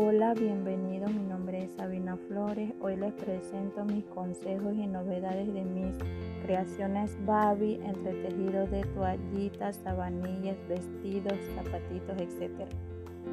Hola, bienvenido. Mi nombre es Sabina Flores. Hoy les presento mis consejos y novedades de mis creaciones Babi, entre tejidos de toallitas, sabanillas, vestidos, zapatitos, etc.